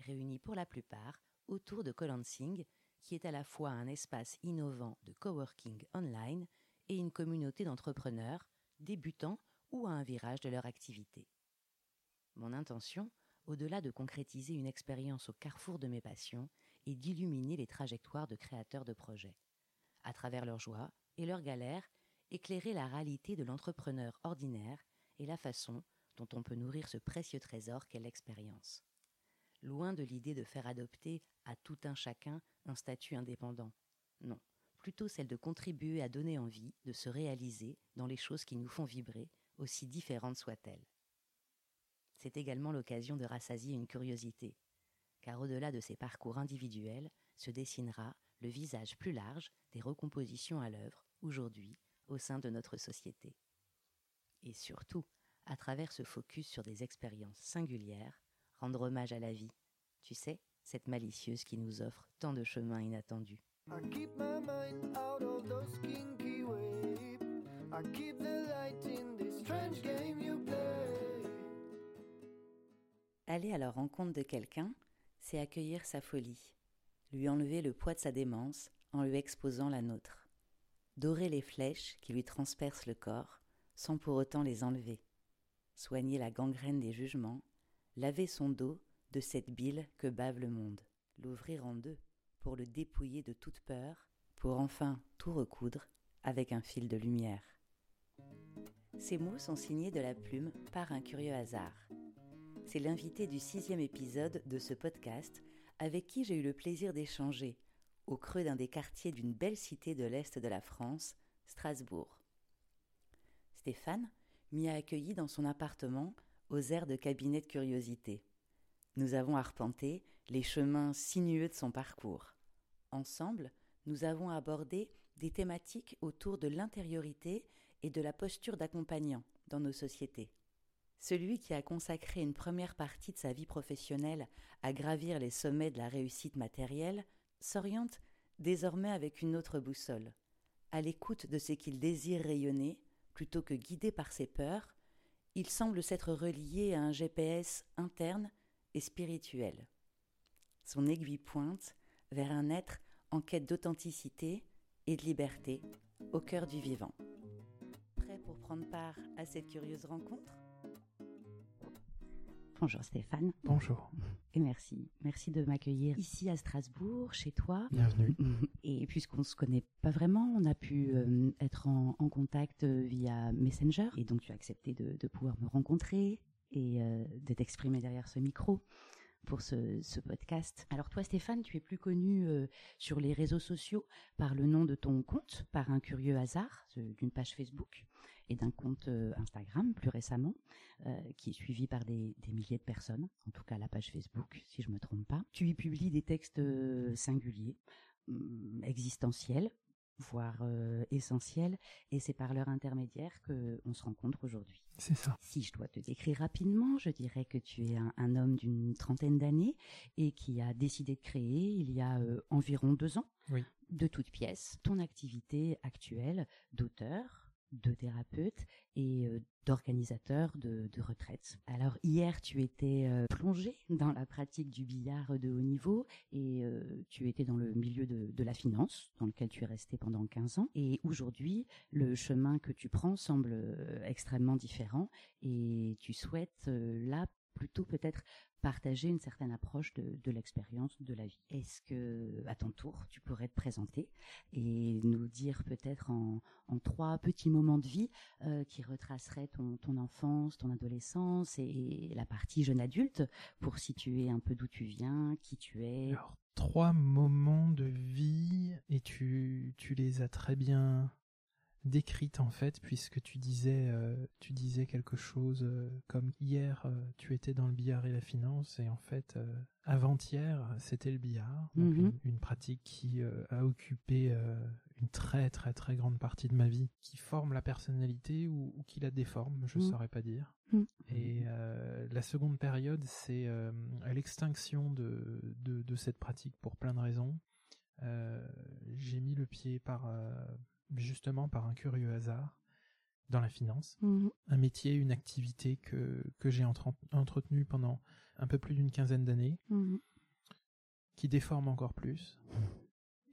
réunis pour la plupart autour de Colansing, qui est à la fois un espace innovant de coworking online et une communauté d'entrepreneurs, débutants ou à un virage de leur activité. Mon intention, au-delà de concrétiser une expérience au carrefour de mes passions, est d'illuminer les trajectoires de créateurs de projets. À travers leurs joies et leurs galères, éclairer la réalité de l'entrepreneur ordinaire et la façon dont on peut nourrir ce précieux trésor qu'est l'expérience. Loin de l'idée de faire adopter à tout un chacun un statut indépendant. Non, plutôt celle de contribuer à donner envie de se réaliser dans les choses qui nous font vibrer, aussi différentes soient-elles. C'est également l'occasion de rassasier une curiosité, car au-delà de ces parcours individuels se dessinera le visage plus large des recompositions à l'œuvre, aujourd'hui, au sein de notre société. Et surtout, à travers ce focus sur des expériences singulières, rendre hommage à la vie, tu sais, cette malicieuse qui nous offre tant de chemins inattendus. Aller à la rencontre de quelqu'un, c'est accueillir sa folie, lui enlever le poids de sa démence en lui exposant la nôtre, dorer les flèches qui lui transpercent le corps sans pour autant les enlever. Soigner la gangrène des jugements, laver son dos de cette bile que bave le monde, l'ouvrir en deux pour le dépouiller de toute peur, pour enfin tout recoudre avec un fil de lumière. Ces mots sont signés de la plume par un curieux hasard. C'est l'invité du sixième épisode de ce podcast avec qui j'ai eu le plaisir d'échanger au creux d'un des quartiers d'une belle cité de l'Est de la France, Strasbourg. Stéphane, m'y a accueilli dans son appartement aux airs de cabinet de curiosité. Nous avons arpenté les chemins sinueux de son parcours. Ensemble, nous avons abordé des thématiques autour de l'intériorité et de la posture d'accompagnant dans nos sociétés. Celui qui a consacré une première partie de sa vie professionnelle à gravir les sommets de la réussite matérielle s'oriente désormais avec une autre boussole, à l'écoute de ce qu'il désire rayonner plutôt que guidé par ses peurs, il semble s'être relié à un GPS interne et spirituel. Son aiguille pointe vers un être en quête d'authenticité et de liberté au cœur du vivant. Prêt pour prendre part à cette curieuse rencontre? Bonjour Stéphane. Bonjour. Et merci. Merci de m'accueillir ici à Strasbourg, chez toi. Bienvenue. Et puisqu'on se connaît pas vraiment, on a pu euh, être en, contact euh, via Messenger. Et donc tu as accepté de, pouvoir me rencontrer et euh, de t'exprimer derrière ce micro pour ce, ce, podcast. Alors toi Stéphane, tu es plus connu euh, sur les réseaux sociaux par le nom de ton compte, par un curieux hasard, d'une page Facebook et d'un compte euh, Instagram plus récemment, euh, qui est suivi par des, des, milliers de personnes, en tout cas la page Facebook si je me trompe pas. Tu y publies des textes singuliers, hum, existentiels, voire euh, essentiel, et c'est par leur intermédiaire que on se rencontre aujourd'hui. C'est ça. Si je dois te décrire rapidement, je dirais que tu es un, homme d'une trentaine d'années et qui a décidé de créer il y a euh, environ deux ans, oui. de toute pièce, ton activité actuelle d'auteur, de thérapeute et euh, d'organisateur de, de retraite. Alors hier, tu étais euh, plongé dans la pratique du billard de haut niveau et euh, tu étais dans le milieu de, de, la finance, dans lequel tu es resté pendant 15 ans. Et aujourd'hui, le chemin que tu prends semble extrêmement différent et tu souhaites là plutôt peut-être partager une certaine approche de, l'expérience de la vie. Est-ce que, à ton tour, tu pourrais te présenter et nous dire peut-être en, trois petits moments de vie euh, qui retraceraient ton, ton, enfance, ton adolescence et, la partie jeune adulte pour situer un peu d'où tu viens, qui tu es? Alors, trois moments de vie et tu, tu les as très bien décrite en fait, puisque tu disais, euh, tu disais quelque chose euh, comme hier, euh, tu étais dans le billard et la finance, et en fait, avant-hier, c'était le billard, donc Mhm. une, une pratique qui a occupé une très très très grande partie de ma vie, qui forme la personnalité ou, ou qui la déforme, je ne Mhm. saurais pas dire. Mhm. Et la seconde période, c'est l'extinction de, de, de cette pratique pour plein de raisons. J'ai mis le pied par justement par un curieux hasard dans la finance, Mhm. un métier, une activité que, que j'ai entre- entretenu pendant un peu plus d'une quinzaine d'années, Mhm. qui déforme encore plus.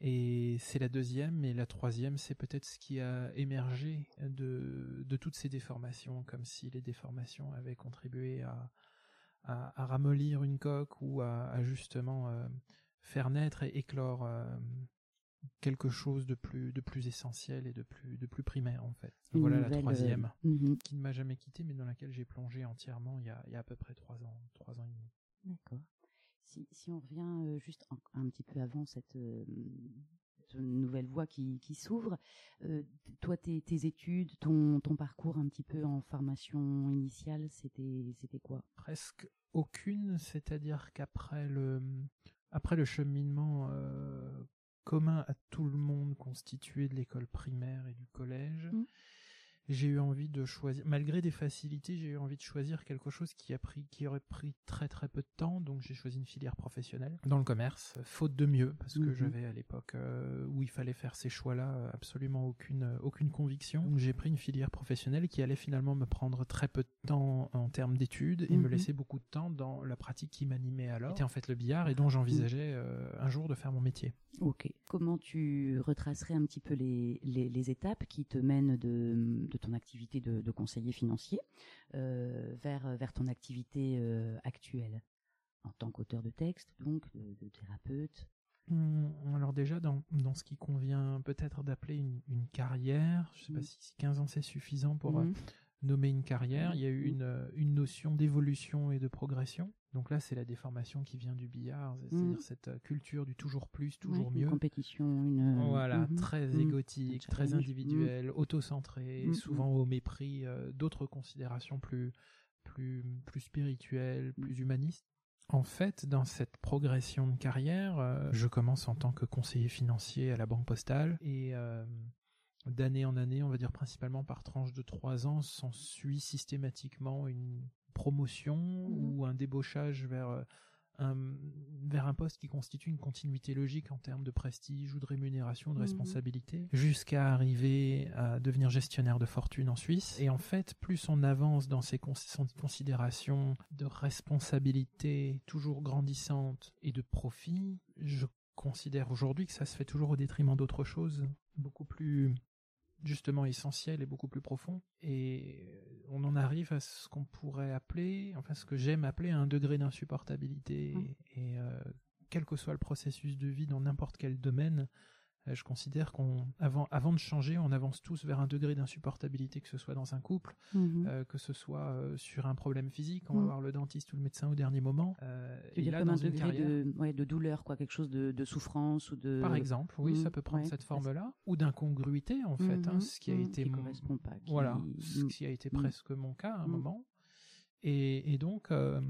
Et c'est la deuxième, et la troisième, c'est peut-être ce qui a émergé de, de toutes ces déformations, comme si les déformations avaient contribué à, à, à ramollir une coque ou à, à justement euh, faire naître et éclore euh, quelque chose de plus, de plus essentiel et de plus, de plus primaire en fait. Une voilà la nouvelle, troisième, euh, mhm. qui ne m'a jamais quitté, mais dans laquelle j'ai plongé entièrement il y a, il y a à peu près trois ans, trois ans et demi. D'accord. Si, si on revient euh, juste un, un petit peu avant cette, euh, cette nouvelle voie qui, qui s'ouvre, euh, toi, tes, tes études, ton, ton parcours un petit peu en formation initiale, c'était c'était quoi? Presque aucune, c'est-à-dire qu'après le après le cheminement euh, commun à tout le monde constitué de l'école primaire et du collège, Mm. J'ai eu envie de choisir malgré des facilités, j'ai eu envie de choisir quelque chose qui a pris qui aurait pris très très peu de temps, donc j'ai choisi une filière professionnelle dans le commerce, faute de mieux parce que Mhm. j'avais à l'époque euh, où il fallait faire ces choix-là absolument aucune euh, aucune conviction. Donc j'ai pris une filière professionnelle qui allait finalement me prendre très peu de temps en termes d'études et me Mhm. laisser beaucoup de temps dans la pratique qui m'animait alors, qui était en fait le billard et dont j'envisageais euh, un jour de faire mon métier. Ok. Comment tu retracerais un petit peu les, les, les étapes qui te mènent de, de ton activité de, de conseiller financier euh, vers, vers ton activité euh, actuelle en tant qu'auteur de texte, donc de, de thérapeute Hum, Alors déjà, dans, dans ce qui convient peut-être d'appeler une, une carrière, je sais pas Mhm. si si 15 ans c'est suffisant pour euh, Mhm. Nommer une carrière, il y a eu Mhm. une, euh, une notion d'évolution et de progression. Donc là, c'est la déformation qui vient du billard, c'est-à-dire Mhm. cette euh, culture du toujours plus, toujours Ouais, Une mieux. compétition, une. Voilà, Mhm. très Mhm. égotique, très challenge. individuel, auto-centré, Mhm. souvent au mépris euh, d'autres considérations plus, plus, plus spirituelles, Mhm. plus humanistes. En fait, dans cette progression de carrière, euh, je commence en tant que conseiller financier à la Banque Postale et euh, d'année en année, on va dire principalement par tranche de trois ans, s'ensuit systématiquement une promotion Mhm. ou un débauchage vers euh, un, vers un poste qui constitue une continuité logique en termes de prestige ou de rémunération, de Mhm. responsabilité, jusqu'à arriver à devenir gestionnaire de fortune en Suisse. Et en fait, plus on avance dans ces cons- considérations de responsabilité toujours grandissante et de profit, je considère aujourd'hui que ça se fait toujours au détriment d'autres choses, beaucoup plus justement essentiel et beaucoup plus profond. Et on en arrive à ce qu'on pourrait appeler, enfin ce que j'aime appeler un degré d'insupportabilité. Mm. Et euh, quel que soit le processus de vie dans n'importe quel domaine, euh, je considère qu'on avant, avant de changer, on avance tous vers un degré d'insupportabilité, que ce soit dans un couple, Mhm. euh, que ce soit euh, sur un problème physique, on va Mm. voir le dentiste ou le médecin au dernier moment. Euh, et là, comme dans un degré carrière, de, ouais, de douleur, quoi, quelque chose de, de souffrance ou de. par exemple, oui, ça peut prendre ouais, cette forme-là, ou d'incongruité en fait, hein, Mhm, ce qui a mhm, été qui mon- correspond pas. qui- voilà, ce Mm. qui a été Mm. presque mon cas à un Mm. moment. Et, et donc, euh,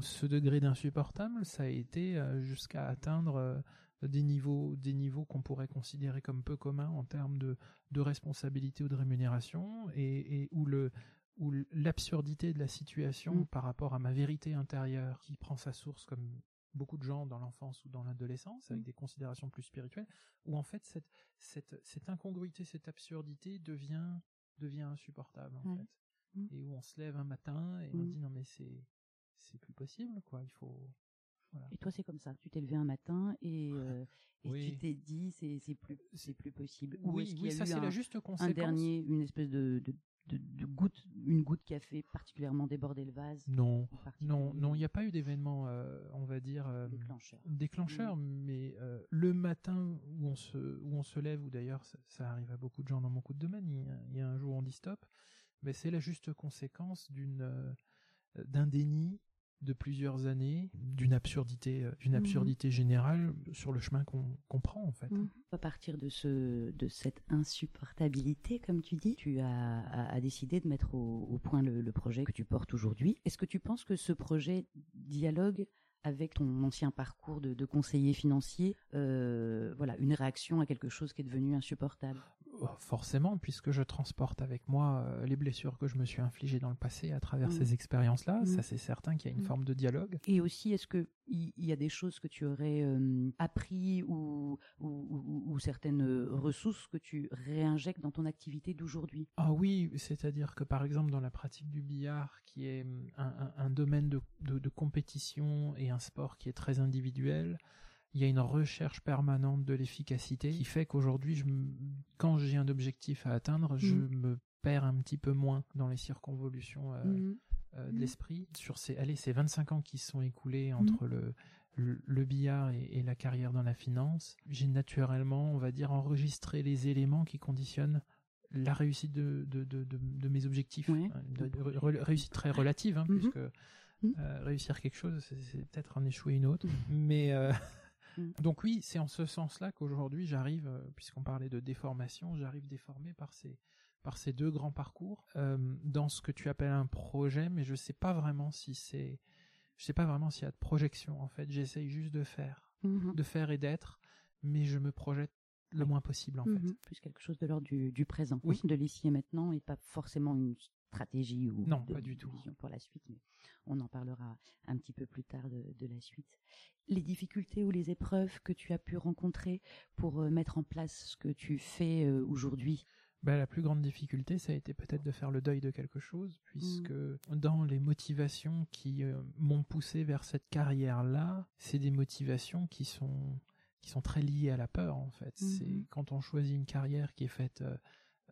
ce degré d'insupportable, ça a été euh, jusqu'à atteindre euh, des niveaux, des niveaux qu'on pourrait considérer comme peu communs en termes de, de responsabilité ou de rémunération, et, et où le où l'absurdité de la situation Mm. par rapport à ma vérité intérieure, qui prend sa source comme beaucoup de gens dans l'enfance ou dans l'adolescence, avec Mm. des considérations plus spirituelles, où en fait cette, cette, cette incongruité, cette absurdité devient, devient insupportable en Ouais. fait. Mm. Et où on se lève un matin et on dit non mais c'est c'est plus possible quoi, il faut voilà. Et toi, c'est comme ça. Tu t'es levé un matin et, euh, et Oui. tu t'es dit, c'est c'est plus, c'est plus possible. Ou Oui, est-ce qu'il oui, y a ça eu c'est un, la juste un conséquence. dernier, une espèce de, de, de, de goutte, une goutte qui a fait particulièrement déborder le vase Non, non, non, il n'y a pas eu d'événement, euh, on va dire euh, déclencheur. déclencheur, mais euh, le matin où on se où on se lève, ou d'ailleurs ça, ça arrive à beaucoup de gens dans beaucoup de domaines, il y a, il y a un jour on dit stop, mais c'est la juste conséquence d'une d'un déni de plusieurs années, d'une absurdité, euh, d'une Mhm. absurdité générale sur le chemin qu'on qu'on prend en fait. Mhm. À partir de ce de cette insupportabilité, comme tu dis, tu as, as- as décidé de mettre au, au point le, le projet que tu portes aujourd'hui. Est-ce que tu penses que ce projet dialogue avec ton ancien parcours de, de conseiller financier, euh, voilà, une réaction à quelque chose qui est devenu insupportable? Forcément, puisque je transporte avec moi euh, les blessures que je me suis infligées dans le passé à travers Mhm. ces expériences-là, Mhm. ça c'est certain qu'il y a une Mhm. forme de dialogue. Et aussi, est-ce que il y, a des choses que tu aurais euh, appris ou, ou, ou- ou certaines euh, ressources que tu réinjectes dans ton activité d'aujourd'hui? Ah oui, c'est-à-dire que par exemple dans la pratique du billard, qui est un, un- un domaine de, de- de compétition et un sport qui est très individuel, il y a une recherche permanente de l'efficacité qui fait qu'aujourd'hui, quand j'ai un objectif à atteindre, je Mhm. me perds un petit peu moins dans les circonvolutions euh, Mhm. euh, de Mhm. l'esprit. Sur ces, allez, ces 25 ans qui se sont écoulés entre le, le, le billard et, et la carrière dans la finance, j'ai naturellement, on va dire, enregistré les éléments qui conditionnent la réussite de, de, de, de, de mes objectifs. Ouais. Hein, re- réussite très relative, hein, puisque euh, réussir quelque chose, c'est c'est peut-être en échouer une autre. Mais Mhm. donc oui, c'est en ce sens-là qu'aujourd'hui j'arrive, euh, puisqu'on parlait de déformation, j'arrive déformé par ces par ces deux grands parcours euh, dans ce que tu appelles un projet, mais je sais pas vraiment si c'est, je sais pas vraiment s'il y a de projection en fait. J'essaye juste de faire, Mhm. de faire et d'être, mais je me projette le moins possible en fait. Mhm. Plus quelque chose de l'ordre du, du présent, Oui. de l'ici et maintenant, et pas forcément une stratégie ou Non, de- pas du tout. pour la suite. Mais on en parlera un petit peu plus tard de, de la suite. Les difficultés ou les épreuves que tu as pu rencontrer pour euh, mettre en place ce que tu fais euh, aujourd'hui? Ben, la plus grande difficulté, ça a été peut-être de faire le deuil de quelque chose, puisque dans les motivations qui euh, m'ont poussé vers cette carrière-là, c'est des motivations qui sont qui sont très liées à la peur en fait. Mhm. C'est quand on choisit une carrière qui est faite euh,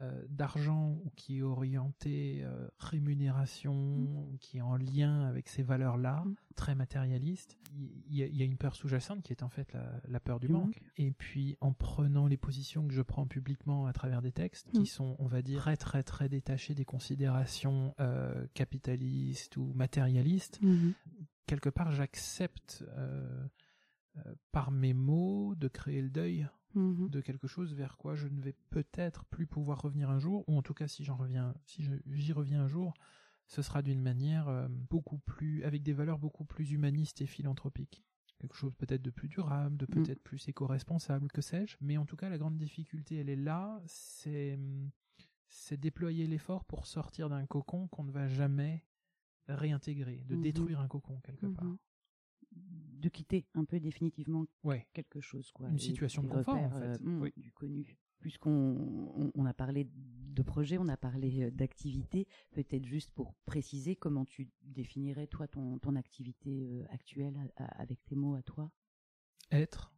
euh, d'argent ou qui est orientée euh, rémunération, qui est en lien avec ces valeurs-là, Mhm. très matérialistes, il y, a- il y a une peur sous-jacente qui est en fait la, la peur du, Du manque. manque. Et puis en prenant les positions que je prends publiquement à travers des textes qui Mhm. sont, on va dire, très très très détachés des considérations euh, capitalistes ou matérialistes, quelque part j'accepte par mes mots de créer le deuil Mhm. de quelque chose vers quoi je ne vais peut-être plus pouvoir revenir un jour, ou en tout cas si j'en reviens, si j'y reviens un jour, ce sera d'une manière euh, beaucoup plus, avec des valeurs beaucoup plus humanistes et philanthropiques. Quelque chose peut-être de plus durable, de peut-être plus éco-responsable, que sais-je. Mais en tout cas, la grande difficulté, elle est là, c'est c'est déployer l'effort pour sortir d'un cocon qu'on ne va jamais réintégrer, de Mhm. détruire un cocon quelque part. De quitter un peu définitivement Ouais. quelque chose, quoi. Une Et situation de confort, repères, en fait. euh, Oui. Du connu. Puisqu'on on, on a parlé de projet, on a parlé euh, d'activité, peut-être juste pour préciser comment tu définirais toi ton, ton activité euh, actuelle à- à- avec tes mots à toi. être,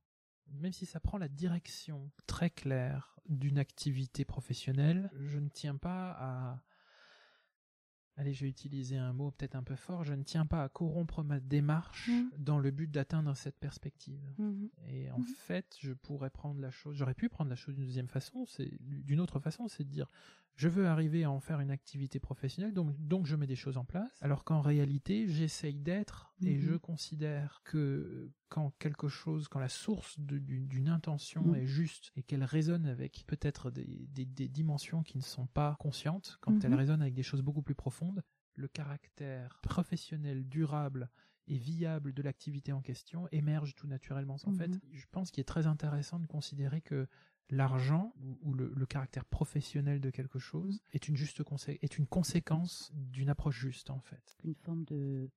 même si ça prend la direction très claire d'une activité professionnelle, je ne tiens pas à... Allez, je vais utiliser un mot peut-être un peu fort, je ne tiens pas à corrompre ma démarche Mhm. dans le but d'atteindre cette perspective. Mhm. Et en Mhm. fait, je pourrais prendre la chose, j'aurais pu prendre la chose d'une deuxième façon, c'est d'une autre façon, c'est de dire je veux arriver à en faire une activité professionnelle, donc, donc je mets des choses en place, alors qu'en réalité, j'essaye d'être et Mhm. je considère que quand quelque chose, quand la source d'une intention Mhm. est juste et qu'elle résonne avec peut-être des, des- des dimensions qui ne sont pas conscientes, quand Mhm. elle résonne avec des choses beaucoup plus profondes, le caractère professionnel, durable et viable de l'activité en question émerge tout naturellement. En fait, je pense qu'il est très intéressant de considérer que l'argent ou, le, le caractère professionnel de quelque chose est une juste consé- est une conséquence d'une approche juste en fait. Une forme de,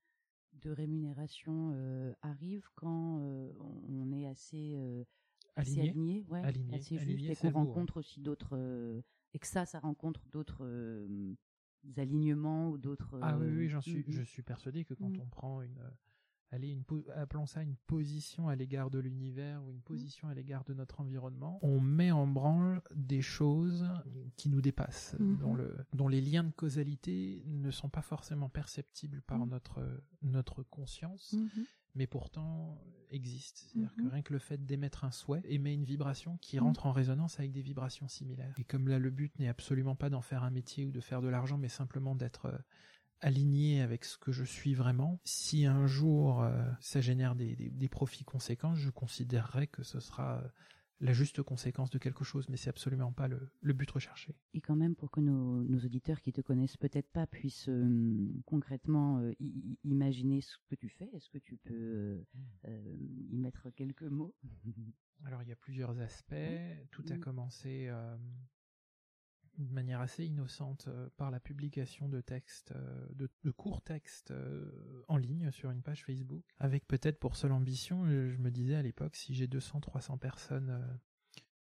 de rémunération euh, arrive quand euh, on est assez, euh, assez Aligné. aligné, ouais, Aligné, assez juste, aligné, et qu'on rencontre aussi d'autres, et que ça, ça rencontre d'autres alignements ou d'autres. Ah oui, oui, j'en suis, mhm. je suis persuadé que quand Mhm. on prend une, allez, une, appelons ça une position à l'égard de l'univers ou une position à l'égard de notre environnement, on met en branle des choses qui nous dépassent, Mhm. dont, le, dont les liens de causalité ne sont pas forcément perceptibles par Mhm. notre, notre conscience, mais pourtant existent. C'est-à-dire que rien que le fait d'émettre un souhait émet une vibration qui rentre en résonance avec des vibrations similaires. Et comme là, le but n'est absolument pas d'en faire un métier ou de faire de l'argent, mais simplement d'être aligné avec ce que je suis vraiment. Si un jour euh, ça génère des, des, profits conséquents, je considérerais que ce sera la juste conséquence de quelque chose, mais c'est absolument pas le, le, but recherché. Et quand même, pour que nos, nos auditeurs qui te connaissent peut-être pas puissent euh, concrètement euh, imaginer ce que tu fais, est-ce que tu peux euh, y mettre quelques mots? Alors, il y a plusieurs aspects. Tout a commencé de manière assez innocente euh, par la publication de textes, euh, de, courts textes euh, en ligne sur une page Facebook, avec peut-être pour seule ambition, je me disais à l'époque, si j'ai 200-300 personnes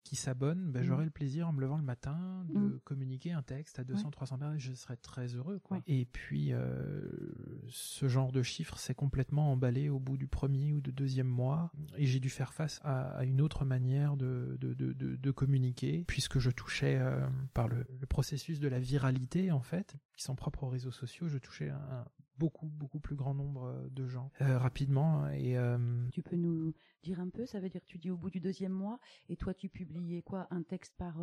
qui s'abonnent, ben, j'aurai mmh. le plaisir en me levant le matin de mmh. communiquer un texte à 200, 300 personnes. Je serais très heureux, quoi. Et puis, euh, ce genre de chiffre s'est complètement emballé au bout du premier ou du deuxième mois. Et j'ai dû faire face à, une autre manière de, de, de, de, communiquer, puisque je touchais, euh, par le, le, processus de la viralité, en fait, qui sont propres aux réseaux sociaux, je touchais un, beaucoup, beaucoup plus grand nombre euh, de gens euh, rapidement. Et euh, tu peux nous dire un peu Ça veut dire que tu dis au bout du deuxième mois, et toi tu publiais quoi? Un texte par jour,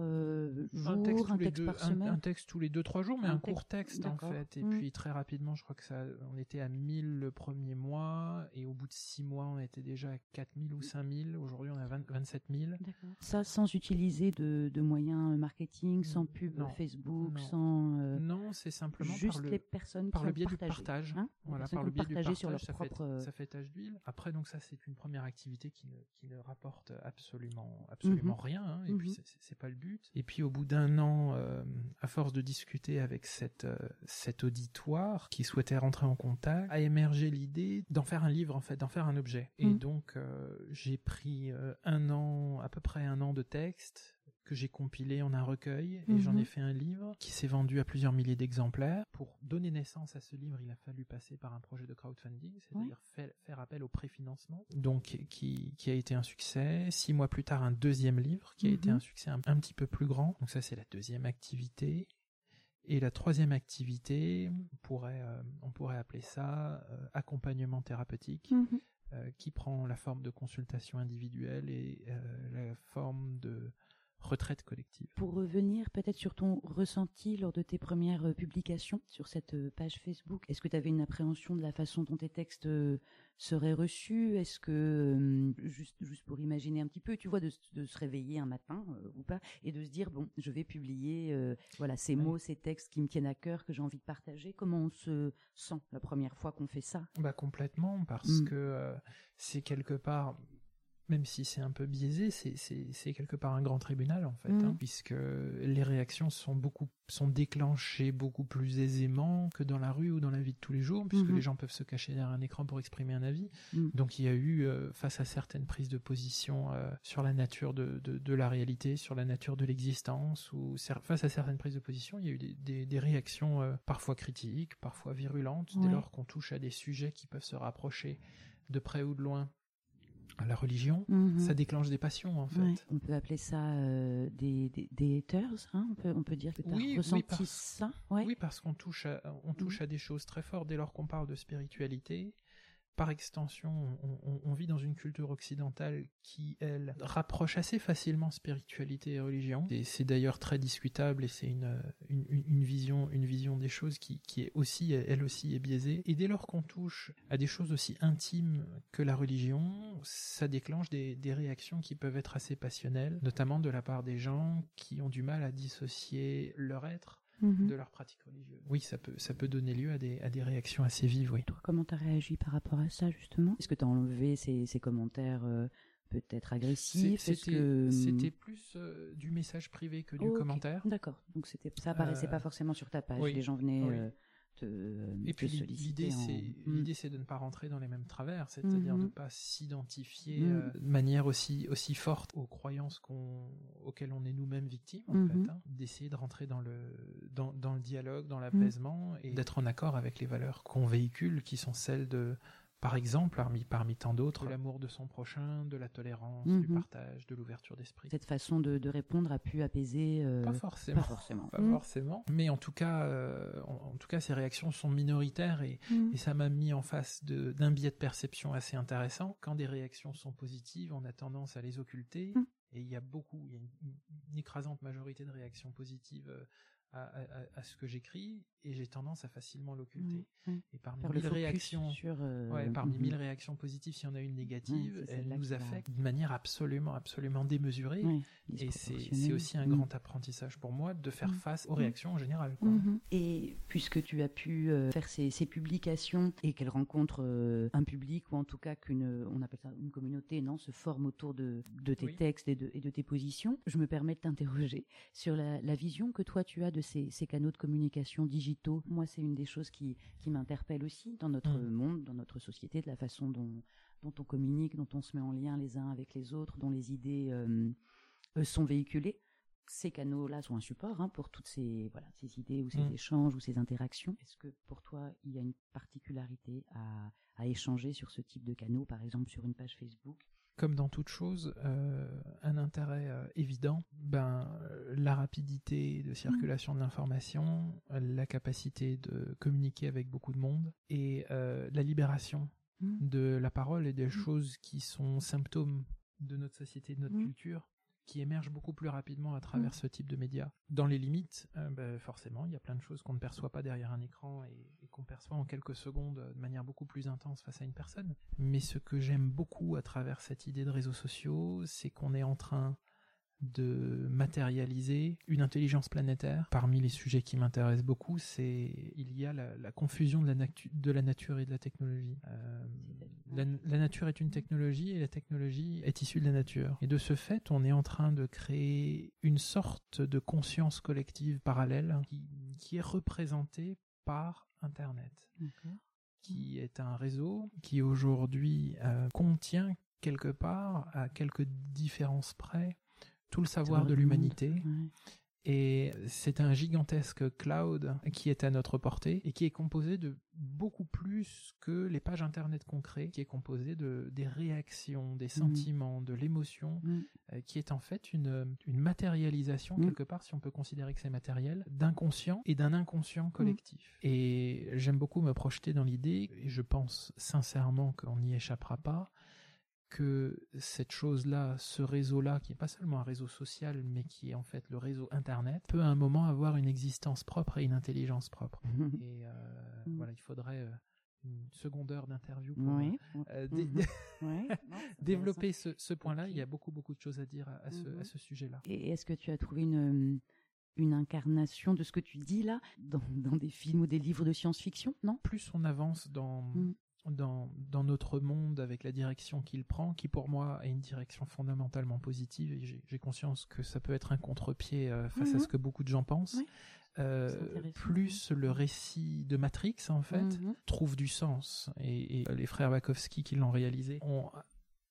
un texte, un texte par semaine? un, texte tous les deux trois jours, mais un, court texte en fait. Et mmh. puis très rapidement, je crois que ça, on était à 1000 le premier mois, et au bout de six mois, on était déjà à 4000 ou 5000. Aujourd'hui, on a 20, 27 000. Ça sans utiliser de, de, moyens marketing, sans pub Facebook, sans. non, c'est simplement juste par le, les personnes par qui le biais du partage Hein voilà, par le biais du partage, sur leur ça, propre... fait, euh, ça fait tâche d'huile. Après, donc ça, c'est une première activité qui ne, qui ne rapporte absolument, absolument mhm. rien. Hein, et puis, mhm. c'est pas le but. Et puis, au bout d'un an, euh, à force de discuter avec cette, euh, cet auditoire qui souhaitait rentrer en contact, a émergé l'idée d'en faire un livre, en fait, d'en faire un objet. Et mhm. donc, j'ai pris un an, à peu près un an de texte, que j'ai compilé en un recueil et j'en ai mhm. fait un livre qui s'est vendu à plusieurs milliers d'exemplaires. Pour donner naissance à ce livre, il a fallu passer par un projet de crowdfunding, c'est-à-dire faire, appel au préfinancement, donc qui, qui, a été un succès. Six mois plus tard, un deuxième livre qui a été mhm. un succès un, petit peu plus grand. Donc ça, c'est la deuxième activité. Et la troisième activité, on pourrait, euh, on pourrait appeler ça euh, accompagnement thérapeutique. Mhm. Euh, qui prend la forme de consultation individuelle et la forme de retraite collective. Pour revenir peut-être sur ton ressenti lors de tes premières euh, publications sur cette euh, page Facebook, est-ce que tu avais une appréhension de la façon dont tes textes euh, seraient reçus? Est-ce que, juste, juste pour imaginer un petit peu, tu vois, de, se réveiller un matin ou pas, et de se dire, bon, je vais publier voilà, ces mots, ces textes qui me tiennent à cœur, que j'ai envie de partager? Comment on se sent la première fois qu'on fait ça? Bah Complètement, parce mmh. que c'est quelque part même si c'est un peu biaisé, c'est quelque part un grand tribunal en fait, hein, mm. puisque les réactions sont beaucoup sont déclenchées beaucoup plus aisément que dans la rue ou dans la vie de tous les jours, puisque mm-hmm. les gens peuvent se cacher derrière un écran pour exprimer un avis. Mm. Donc il y a eu euh, face à certaines prises de position euh, sur la nature de, de, de, la réalité, sur la nature de l'existence, ou face à certaines prises de position, il y a eu des, des, des réactions euh, parfois critiques, parfois virulentes, dès lors qu'on touche à des sujets qui peuvent se rapprocher de près ou de loin la religion, mhm. ça déclenche des passions en fait. on peut appeler ça euh, des, des, haters, hein on, peut, on peut dire que tu as ressenti ça. Oui, parce qu'on touche, à, on touche mhm. à des choses très fortes dès lors qu'on parle de spiritualité, par extension, on, vit dans une culture occidentale qui, elle, rapproche assez facilement spiritualité et religion. Et c'est d'ailleurs très discutable et c'est une, une, vision, une vision des choses qui, qui est aussi, elle aussi, est biaisée. Et dès lors qu'on touche à des choses aussi intimes que la religion, ça déclenche des, des réactions qui peuvent être assez passionnelles, notamment de la part des gens qui ont du mal à dissocier leur être Mhm. de leur pratique religieuse. Oui, ça peut, ça peut donner lieu à des, à des réactions assez vives, oui. Toi, comment t'as réagi par rapport à ça, justement? Est-ce que t'as enlevé ces, ces commentaires euh, peut-être agressifs? C'était que... plus euh, du message privé que du commentaire. D'accord, donc c'était ça apparaissait pas euh, forcément sur ta page, les gens venaient et puis l'idée c'est hmm. l'idée c'est de ne pas rentrer dans les mêmes travers c'est-à-dire de ne pas s'identifier hmm. euh, de manière aussi aussi forte aux croyances qu'on auxquelles on est nous-mêmes victimes en mhm. fait hein. d'essayer de rentrer dans le dans, dans le dialogue dans hmm. l'apaisement et d'être en accord avec les valeurs qu'on véhicule qui sont celles de par exemple, parmi, parmi tant d'autres, l'amour de son prochain, de la tolérance, du mhm. partage, de l'ouverture d'esprit. Cette façon de, répondre a pu apaiser. Euh, pas forcément. Pas forcément. Pas mhm. forcément. Mais en tout cas, euh, en, tout cas, ces réactions sont minoritaires et, mhm. et ça m'a mis en face d'un biais de perception assez intéressant. Quand des réactions sont positives, on a tendance à les occulter. Et il y a beaucoup, il y a une, écrasante majorité de réactions positives à, ce que j'écris et j'ai tendance à facilement l'occulter. Mmh, mmh. Et parmi mille réactions, sur, euh, ouais, parmi mmh, mille réactions positives, s'il y en a une négative, elle nous affecte d'une manière absolument, absolument démesurée. et c'est aussi un grand apprentissage pour moi de faire face aux réactions en général. Et puisque tu as pu euh, faire ces, publications et qu'elles rencontrent euh, un public ou en tout cas qu'une, on appelle ça une communauté, non, se forme autour de, de tes textes et de, et de, tes positions, je me permets de t'interroger sur la, la vision que toi tu as de ces, canaux de communication digitaux. Moi, c'est une des choses qui, qui m'interpelle aussi dans notre mm. monde, dans notre société, de la façon dont, dont on communique, dont on se met en lien les uns avec les autres, dont les idées euh, euh, sont véhiculées. Ces canaux-là sont un support hein, pour toutes ces, voilà, ces idées ou ces mm. échanges ou ces interactions. Est-ce que pour toi, il y a une particularité à, à échanger sur ce type de canaux, par exemple sur une page Facebook? Comme dans toute chose, euh, un intérêt euh, évident, ben, euh, la rapidité de circulation de l'information, la capacité de communiquer avec beaucoup de monde et la libération mmh. de la parole et des mmh. choses qui sont symptômes de notre société, de notre mmh. culture, qui émerge beaucoup plus rapidement à travers mm. ce type de médias. Dans les limites, euh, ben, forcément, il y a plein de choses qu'on ne perçoit pas derrière un écran et, qu'on perçoit en quelques secondes de manière beaucoup plus intense face à une personne. Mais ce que j'aime beaucoup à travers cette idée de réseaux sociaux, c'est qu'on est en train de matérialiser une intelligence planétaire. Parmi les sujets qui m'intéressent beaucoup, c'est il y a la, confusion de la, de la, nature et de la technologie. Euh, la, nature est une technologie et la technologie est issue de la nature. Et de ce fait, on est en train de créer une sorte de conscience collective parallèle qui, est représentée par Internet, qui est un réseau qui aujourd'hui euh, contient quelque part, à quelques différences près, tout le savoir de l'humanité. Et c'est un gigantesque cloud qui est à notre portée et qui est composé de beaucoup plus que les pages internet crée, qui est composé de des réactions, des mm. sentiments, de l'émotion, mm. euh, qui est en fait une, une matérialisation mm. quelque part, si on peut considérer que c'est matériel, d'inconscient et d'un inconscient collectif. Et j'aime beaucoup me projeter dans l'idée, et je pense sincèrement qu'on n'y échappera pas, que cette chose-là, ce réseau-là, qui n'est pas seulement un réseau social, mais qui est en fait le réseau Internet, peut à un moment avoir une existence propre et une intelligence propre. et euh, voilà, il faudrait euh, une seconde heure d'interview pour euh, mm-hmm. développer ce, point-là. Il y a beaucoup, beaucoup de choses à dire à, ce, mm-hmm. ce sujet-là. Et est-ce que tu as trouvé une une incarnation de ce que tu dis là dans, dans des films ou des livres de science-fiction, non? Plus on avance dans, mm dans, dans notre monde avec la direction qu'il prend, qui pour moi est une direction fondamentalement positive, et j'ai conscience que ça peut être un contre-pied euh, face à mhm. ce que beaucoup de gens pensent. Euh, plus le récit de Matrix en fait mhm. trouve du sens et, et les frères Wachowski qui l'ont réalisé ont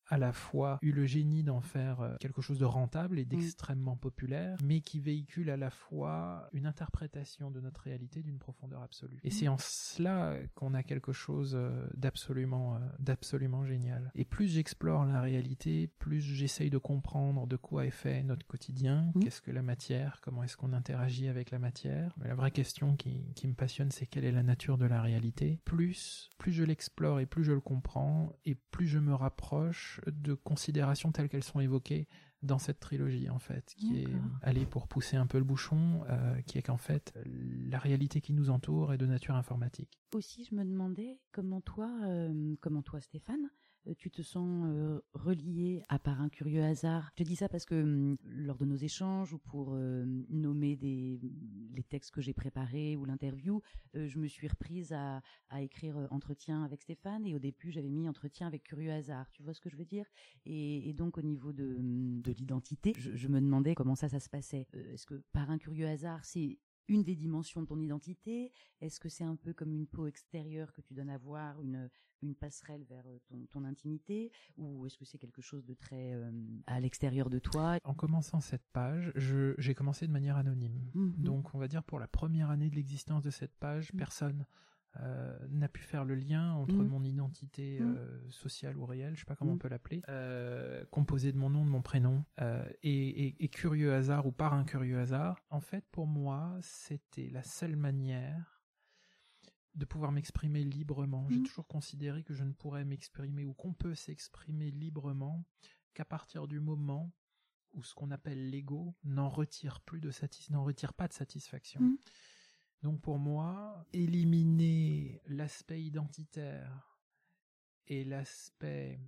à la fois eu le génie d'en faire euh, quelque chose de rentable et mm. d'extrêmement populaire, mais qui véhicule à la fois une interprétation de notre réalité d'une profondeur absolue. Et mm. c'est en cela qu'on a quelque chose euh, d'absolument, euh, d'absolument génial. Et plus j'explore la réalité, plus j'essaye de comprendre de quoi est fait notre quotidien, mm. qu'est-ce que la matière, comment est-ce qu'on interagit avec la matière. Mais la vraie question qui, qui me passionne, c'est quelle est la nature de la réalité. Plus, plus je l'explore et plus je le comprends, et plus je me rapproche de considérations telles qu'elles sont évoquées dans cette trilogie en fait, qui est allée pour pousser un peu le bouchon, euh, qui est qu'en fait la réalité qui nous entoure est de nature informatique. Aussi, je me demandais comment toi, euh, comment toi Stéphane, tu te sens euh, relié à part un curieux hasard. Je dis ça parce que hum, lors de nos échanges ou pour euh, nommer les textes que j'ai préparés ou l'interview, je me suis reprise à, écrire entretien avec Stéphane et au début j'avais mis entretien avec curieux hasard. Tu vois ce que je veux dire? Et, donc au niveau de, hum, de l'identité, je, je, me demandais comment ça ça se passait. Est-ce que par un curieux hasard c'est une des dimensions de ton identité? Est-ce que c'est un peu comme une peau extérieure que tu donnes à voir, une, une passerelle vers euh, ton, ton intimité Ou est-ce que c'est quelque chose de très euh, à l'extérieur de toi? En commençant cette page, j'ai commencé de manière anonyme. Mmh Donc on va dire pour la première année de l'existence de cette page, mmh. personne euh, n'a pu faire le lien entre mm. mon identité mm. euh, sociale ou réelle, je sais pas comment on mm. peut l'appeler, euh, composée de mon nom, de mon prénom, et, et, curieux hasard ou par un curieux hasard. En fait, pour moi, c'était la seule manière de pouvoir m'exprimer librement. J'ai toujours considéré que je ne pourrais m'exprimer ou qu'on peut s'exprimer librement qu'à partir du moment ou ce qu'on appelle l'ego n'en retire plus de satis n'en retire pas de satisfaction. Mm. Donc pour moi, éliminer l'aspect identitaire et l'aspect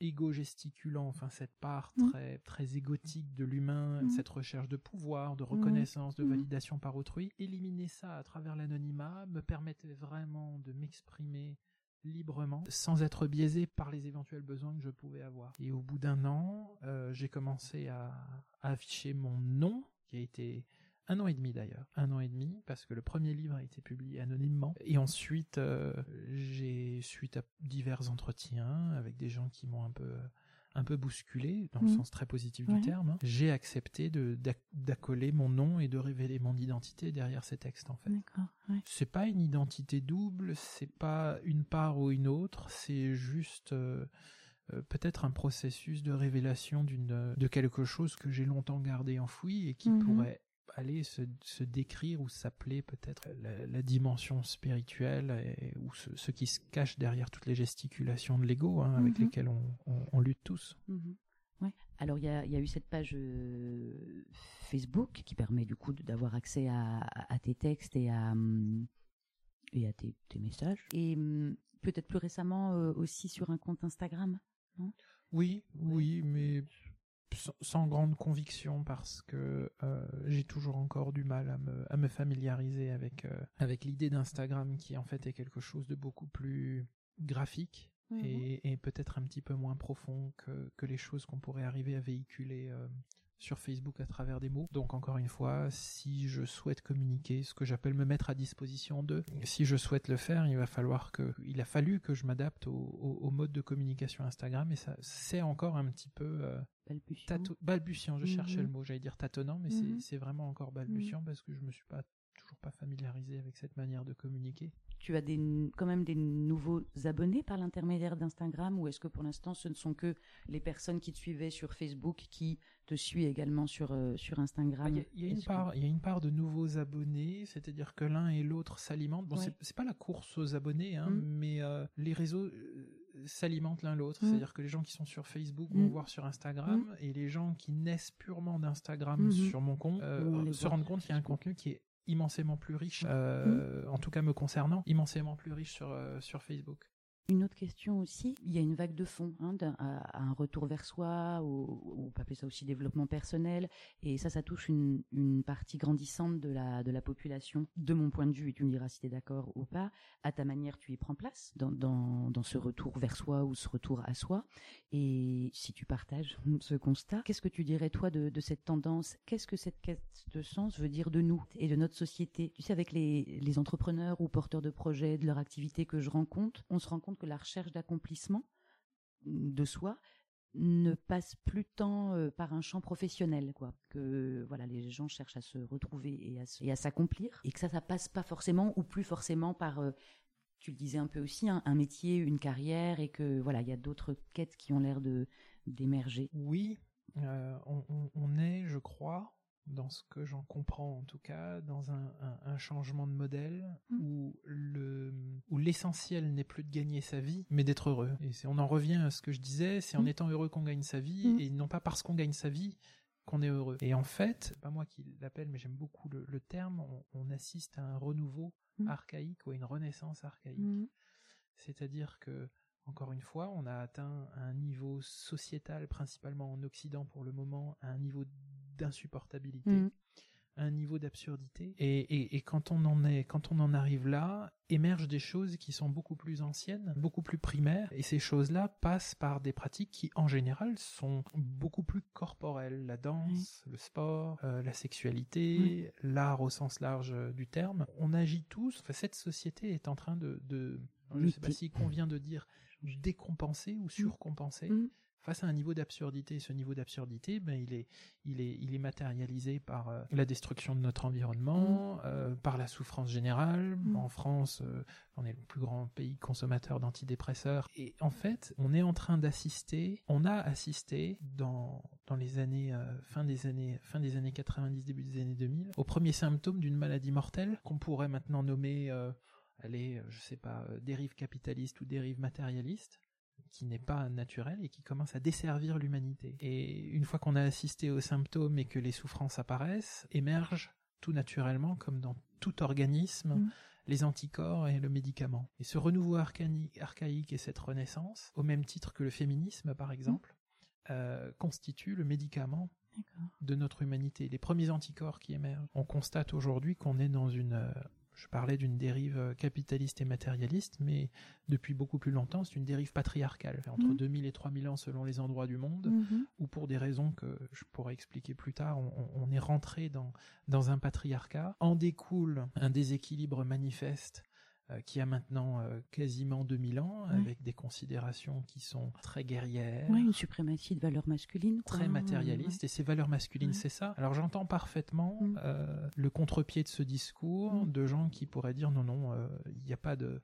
égo-gesticulant, enfin cette part Mm. très très égotique de l'humain, Mm. cette recherche de pouvoir, de reconnaissance, de validation par autrui, éliminer ça à travers l'anonymat me permettait vraiment de m'exprimer librement, sans être biaisé par les éventuels besoins que je pouvais avoir. Et au bout d'un an, euh, j'ai commencé à, à afficher mon nom, qui a été un an et demi d'ailleurs, un an et demi, parce que le premier livre a été publié anonymement. Et ensuite, euh, j'ai, suite à divers entretiens avec des gens qui m'ont un peu un peu bousculé, dans le Mhm. sens très positif Ouais. du terme, hein, j'ai accepté de, d'ac- d'accoler mon nom et de révéler mon identité derrière ces textes, en fait. Ouais. C'est pas une identité double, c'est pas une part ou une autre, c'est juste euh, euh, peut-être un processus de révélation d'une de quelque chose que j'ai longtemps gardé enfoui et qui Mhm. pourrait aller se, se décrire ou s'appeler peut-être la, la dimension spirituelle et- ou ce, ce qui se cache derrière toutes les gesticulations de l'ego hein, avec Mhm. lesquelles on, on- on lutte tous. Mhm. Ouais. Alors il y a, il y a eu cette page euh, Facebook qui permet du coup d'avoir accès à, à- à tes textes et à, hum, et à tes, tes messages. Et hum, peut-être plus récemment euh, aussi sur un compte Instagram. Oui, oui, mais sans, grande conviction parce que euh, j'ai toujours encore du mal à me, à me familiariser avec, euh, avec l'idée d'Instagram qui en fait est quelque chose de beaucoup plus graphique Mhm. et, et peut-être un petit peu moins profond que, que les choses qu'on pourrait arriver à véhiculer euh, sur Facebook à travers des mots. Donc encore une fois, si je souhaite communiquer, ce que j'appelle me mettre à disposition d'eux, si je souhaite le faire, il va falloir que, il a fallu que je m'adapte au, au- au mode de communication Instagram et ça, c'est encore un petit peu euh, Balbutiant. tato- balbutiant. Je cherchais Mhm. le mot, j'allais dire tâtonnant, mais c'est- Mhm. c'est vraiment encore balbutiant parce que je me suis pas toujours pas familiarisé avec cette manière de communiquer. Tu as des, quand même des nouveaux abonnés par l'intermédiaire d'Instagram ou est-ce que pour l'instant ce ne sont que les personnes qui te suivaient sur Facebook qui te suivent également sur, euh, sur Instagram? Il y a- il y, a une que- part, il y a une part de nouveaux abonnés, c'est-à-dire que l'un et l'autre s'alimentent. Bon, Ouais. c'est- pas la course aux abonnés, hein, Mm. mais euh, les réseaux euh, s'alimentent l'un l'autre. Mm. C'est-à-dire que les gens qui sont sur Facebook Mm. vont voir sur Instagram et les gens qui naissent purement d'Instagram Mhm. sur mon compte se rendent compte qu'il y a un contenu qui est immensément plus riche, euh, en tout cas me concernant, immensément plus riche sur, euh, sur Facebook. Une autre question aussi, il y a une vague de fond, hein, un retour vers soi, on peut appeler ça aussi développement personnel, et ça, ça touche une, partie grandissante de la, population, de mon point de vue, et tu me diras si tu es d'accord ou pas, à ta manière, tu y prends place dans, ce retour vers soi ou ce retour à soi, et si tu partages ce constat, qu'est-ce que tu dirais toi de, cette tendance? Qu'est-ce que cette quête de sens veut dire de nous et de notre société? Tu sais, avec les entrepreneurs ou porteurs de projets, de leur activité que je rencontre, on se rend compte que la recherche d'accomplissement de soi ne passe plus tant euh, par un champ professionnel quoi. Que voilà les gens cherchent à se retrouver et à, s'accomplir. Et que ça ça passe pas forcément ou plus forcément par euh, tu le disais un peu aussi hein, un métier une carrière et que voilà il y a d'autres quêtes qui ont l'air de d'émerger. Oui, euh, on est, je crois, dans ce que j'en comprends en tout cas, dans un, un- un changement de modèle Mm. où le où l'essentiel n'est plus de gagner sa vie, mais d'être heureux. Et on en revient à ce que je disais, c'est en Mm. étant heureux qu'on gagne sa vie, Mm. et non pas parce qu'on gagne sa vie qu'on est heureux. Et en fait, pas moi qui l'appelle, mais j'aime beaucoup le, le terme, on, on assiste à un renouveau archaïque ou à une renaissance archaïque. C'est-à-dire que, encore une fois, on a atteint un niveau sociétal, principalement en Occident pour le moment, un niveau d'insupportabilité, Mhm. un niveau d'absurdité. Et, et- et quand on en est, quand on en arrive là, émergent des choses qui sont beaucoup plus anciennes, beaucoup plus primaires. Et ces choses-là passent par des pratiques qui, en général, sont beaucoup plus corporelles. La danse, le sport, euh, la sexualité, l'art au sens large euh, du terme. On agit tous. Enfin, cette société est en train de, de je ne sais pas s'il convient de dire décompenser ou surcompenser Mm. Face à un niveau d'absurdité. Ce niveau d'absurdité, ben, il est, il est, il est matérialisé par euh, la destruction de notre environnement, euh, par la souffrance générale. Mm. En France, euh, on est le plus grand pays consommateur d'antidépresseurs. Et en fait, on est en train d'assister, on a assisté dans, dans les années, fin des années, fin des années 90, début des années 2000, aux premiers symptômes d'une maladie mortelle qu'on pourrait maintenant nommer, allez, je sais pas, dérive capitaliste ou dérive matérialiste qui n'est pas naturel et qui commence à desservir l'humanité. Et une fois qu'on a assisté aux symptômes et que les souffrances apparaissent, émergent tout naturellement, comme dans tout organisme, Mm. les anticorps et le médicament. Et ce renouveau archaïque et cette renaissance, au même titre que le féminisme par exemple, euh, constitue le médicament de notre humanité. Les premiers anticorps qui émergent. On constate aujourd'hui qu'on est dans une... je parlais d'une dérive euh, capitaliste et matérialiste, mais depuis beaucoup plus longtemps, c'est une dérive patriarcale, entre Mhm. 2000 et 3000 ans selon les endroits du monde, Mhm. ou pour des raisons que je pourrais expliquer plus tard, on, est rentré dans, dans un patriarcat. En découle un déséquilibre manifeste qui a maintenant euh, quasiment 2000 ans, Ouais. avec des considérations qui sont très guerrières. Ouais, une suprématie de valeurs masculines. Très matérialiste et ces valeurs masculines, Ouais. c'est ça. Alors j'entends parfaitement Mm. euh, le contre-pied de ce discours Mm. de gens qui pourraient dire non non, euh, il n'y a pas de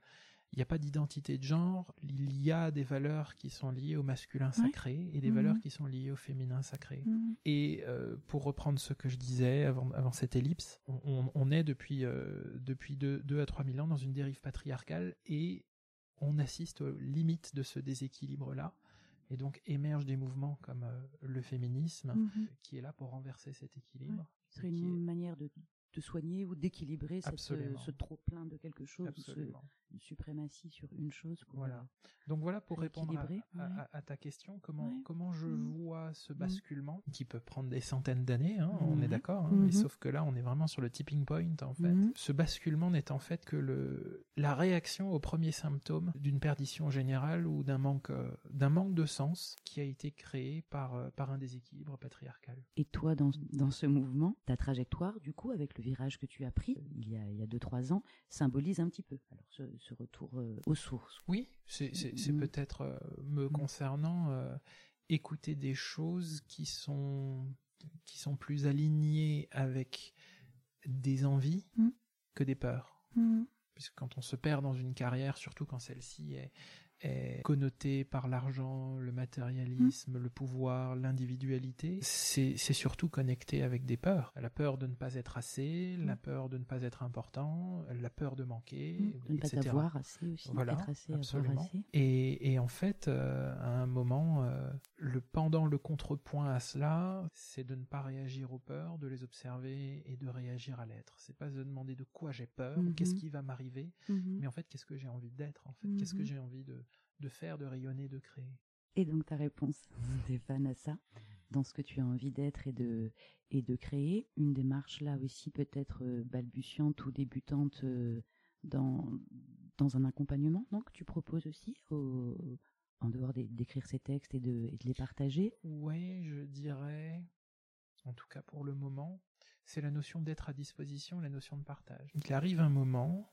il n'y a pas d'identité de genre, il y a des valeurs qui sont liées au masculin sacré et des Mhm. valeurs qui sont liées au féminin sacré. Mhm. Et euh, pour reprendre ce que je disais avant, avant cette ellipse, on, on- on est depuis, euh, depuis 2 à 3 000 ans dans une dérive patriarcale et on assiste aux limites de ce déséquilibre-là. Et donc émergent des mouvements comme euh, le féminisme Mhm. qui est là pour renverser cet équilibre. Ce serait une est- manière de, de soigner ou d'équilibrer euh, ce trop plein de quelque chose, ce- une suprématie sur une chose. Pour, Voilà. euh, Donc voilà pour répondre à, Rééquilibrer, à- ouais. à- à ta question, comment, Ouais. comment je Mhm. vois ce Mhm. basculement qui peut prendre des centaines d'années, hein, on est d'accord, hein, mais Mhm. sauf que là on est vraiment sur le tipping point en fait. Ce basculement n'est en fait que le, la réaction aux premiers symptômes d'une perdition générale ou d'un manque, euh, d'un manque de sens qui a été créé par, euh, par un déséquilibre patriarcal. Et toi, dans, dans ce mouvement, ta trajectoire, du coup, avec le virage que tu as pris il y a, il y a 2-3 ans, symbolise un petit peu alors, ce, ce retour euh, aux sources. Oui, c'est Mhm. peut-être euh, me Mhm. concernant euh, écouter des choses qui sont qui sont plus alignées avec des envies Mhm. que des peurs. Puisque quand on se perd dans une carrière, surtout quand celle-ci est, est connotée par l'argent, le matérialisme, le pouvoir, l'individualité, c'est surtout connecté avec des peurs. La peur de ne pas être assez, la Mm. peur de ne pas être important, la peur de manquer, de ne pas avoir assez aussi, Voilà, être assez, absolument. assez. Et, et en fait, euh, à un moment, euh, le pendant, le contrepoint à cela, c'est de ne pas réagir aux peurs, de les observer et de réagir à l'être. C'est pas de demander de quoi j'ai peur, Mhm. qu'est-ce qui va m'arriver, Mhm. mais en fait, qu'est-ce que j'ai envie d'être, en fait, qu'est-ce que Mhm. j'ai envie de, de faire, de rayonner, de créer. Et donc ta réponse, Stéphane, à ça, dans ce que tu as envie d'être et de, et de créer, une démarche là aussi peut-être euh, balbutiante ou débutante euh, dans, dans un accompagnement, non, que tu proposes aussi, au- en dehors d'écrire ces textes et de, et de les partager? Ouais, je dirais, en tout cas pour le moment, c'est la notion d'être à disposition, la notion de partage. Il arrive un moment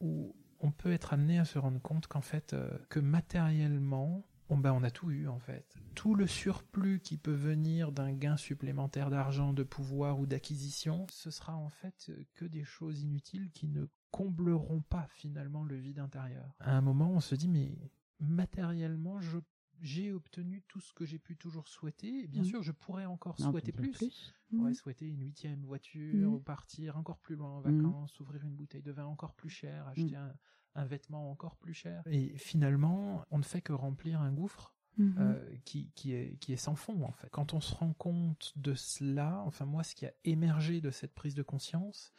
où on peut être amené à se rendre compte qu'en fait, euh, que matériellement, on, ben, on a tout eu en fait. Tout le surplus qui peut venir d'un gain supplémentaire d'argent, de pouvoir ou d'acquisition, ce sera en fait que des choses inutiles qui ne combleront pas finalement le vide intérieur. À un moment, on se dit mais matériellement, je j'ai obtenu tout ce que j'ai pu toujours souhaiter. Et bien Mhm. sûr, je pourrais encore Non, souhaiter dire plus. Je pourrais Mhm. souhaiter une huitième voiture, Mhm. ou partir encore plus loin en vacances, ouvrir une bouteille de vin encore plus chère, acheter un, un vêtement encore plus cher. Et finalement, on ne fait que remplir un gouffre Mhm. euh, qui, qui, est, qui est sans fond en fait. Quand on se rend compte de cela, enfin moi ce qui a émergé de cette prise de conscience,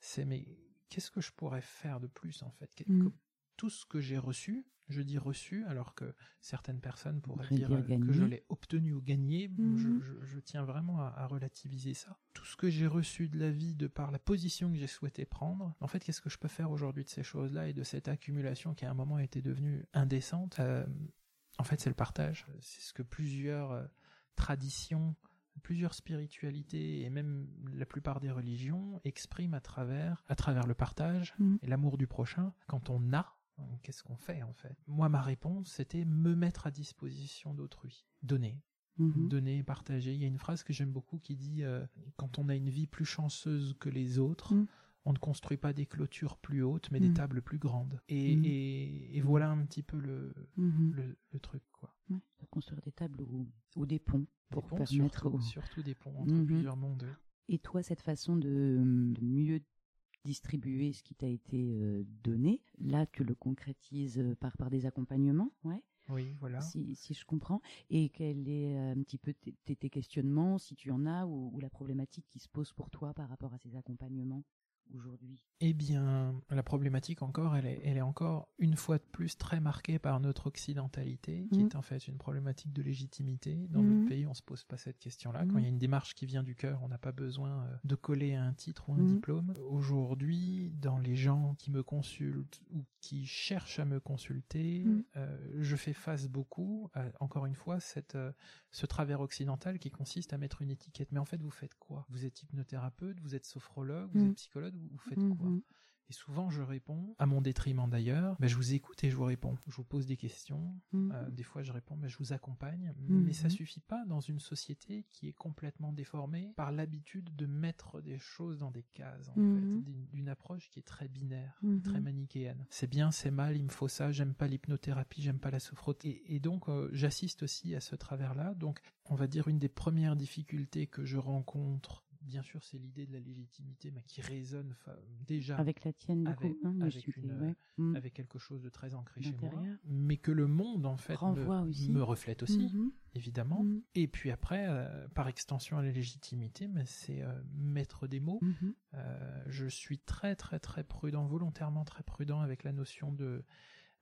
c'est mais qu'est-ce que je pourrais faire de plus en fait? Tout ce que j'ai reçu, je dis reçu, alors que certaines personnes pourraient dire, euh, que je l'ai obtenu ou gagné. Mhm. Je, je- je tiens vraiment à, à relativiser ça. Tout ce que j'ai reçu de la vie de par la position que j'ai souhaité prendre, en fait, qu'est-ce que je peux faire aujourd'hui de ces choses-là et de cette accumulation qui à un moment était devenue indécente Euh, En fait, c'est le partage. C'est ce que plusieurs euh, traditions, plusieurs spiritualités et même la plupart des religions expriment à travers, à travers le partage Mhm. et l'amour du prochain. Quand on a, qu'est-ce qu'on fait en fait? Moi, ma réponse, c'était me mettre à disposition d'autrui, donner. Mhm. Donner, partager. Il y a une phrase que j'aime beaucoup qui dit euh, quand on a une vie plus chanceuse que les autres, Mhm. on ne construit pas des clôtures plus hautes, mais des tables plus grandes. Et, et- et voilà un petit peu le, Mhm. le, le truc, quoi. Ouais, construire des tables ou, ou des ponts pour Des ponts, permettre surtout, aux- surtout des ponts entre Mhm. plusieurs mondes. Et toi, cette façon de, de mieux distribuer ce qui t'a été euh, donné, là, tu le concrétises euh, par, par des accompagnements, ouais. Oui, voilà. Si, si je comprends. Et quel est un petit peu tes, tes questionnements, si tu en as, ou, ou la problématique qui se pose pour toi par rapport à ces accompagnements? Aujourd'hui Eh bien, la problématique encore, elle est, elle est encore une fois de plus très marquée par notre occidentalité, qui Mhm. est en fait une problématique de légitimité. Dans Mhm. notre pays, on se pose pas cette question-là. Quand Mhm. il y a une démarche qui vient du cœur, on n'a pas besoin euh, de coller un titre ou un Mhm. diplôme. Aujourd'hui, dans les gens qui me consultent ou qui cherchent à me consulter, Mhm. euh, je fais face beaucoup, à, encore une fois, cette, euh, ce travers occidental qui consiste à mettre une étiquette. Mais en fait, vous faites quoi? Vous êtes hypnothérapeute, vous êtes sophrologue, vous Mhm. êtes psychologue, vous faites quoi Mhm. Et souvent, je réponds, à mon détriment d'ailleurs, ben, je vous écoute et je vous réponds. Je vous pose des questions. Mhm. Euh, des fois, je réponds, ben, je vous accompagne. Mhm. Mais ça suffit pas dans une société qui est complètement déformée par l'habitude de mettre des choses dans des cases, en fait, d'une- approche qui est très binaire, très manichéenne. C'est bien, c'est mal, il me faut ça, j'aime pas l'hypnothérapie, j'aime pas la sophrothérapie. Et, et donc, euh, j'assiste aussi à ce travers-là. Donc, on va dire une des premières difficultés que je rencontre. Bien sûr, c'est l'idée de la légitimité, mais qui résonne déjà Avec la tienne, du Avec- coup. hein, mais avec je suis- une, ouais. Avec quelque chose de très ancré chez moi, mais que le monde en fait me, aussi. me reflète aussi, Mhm. évidemment. Mhm. Et puis après, euh, par extension à la légitimité, mais c'est euh, mettre des mots. Mhm. Euh, je suis très très très prudent, volontairement très prudent avec la notion de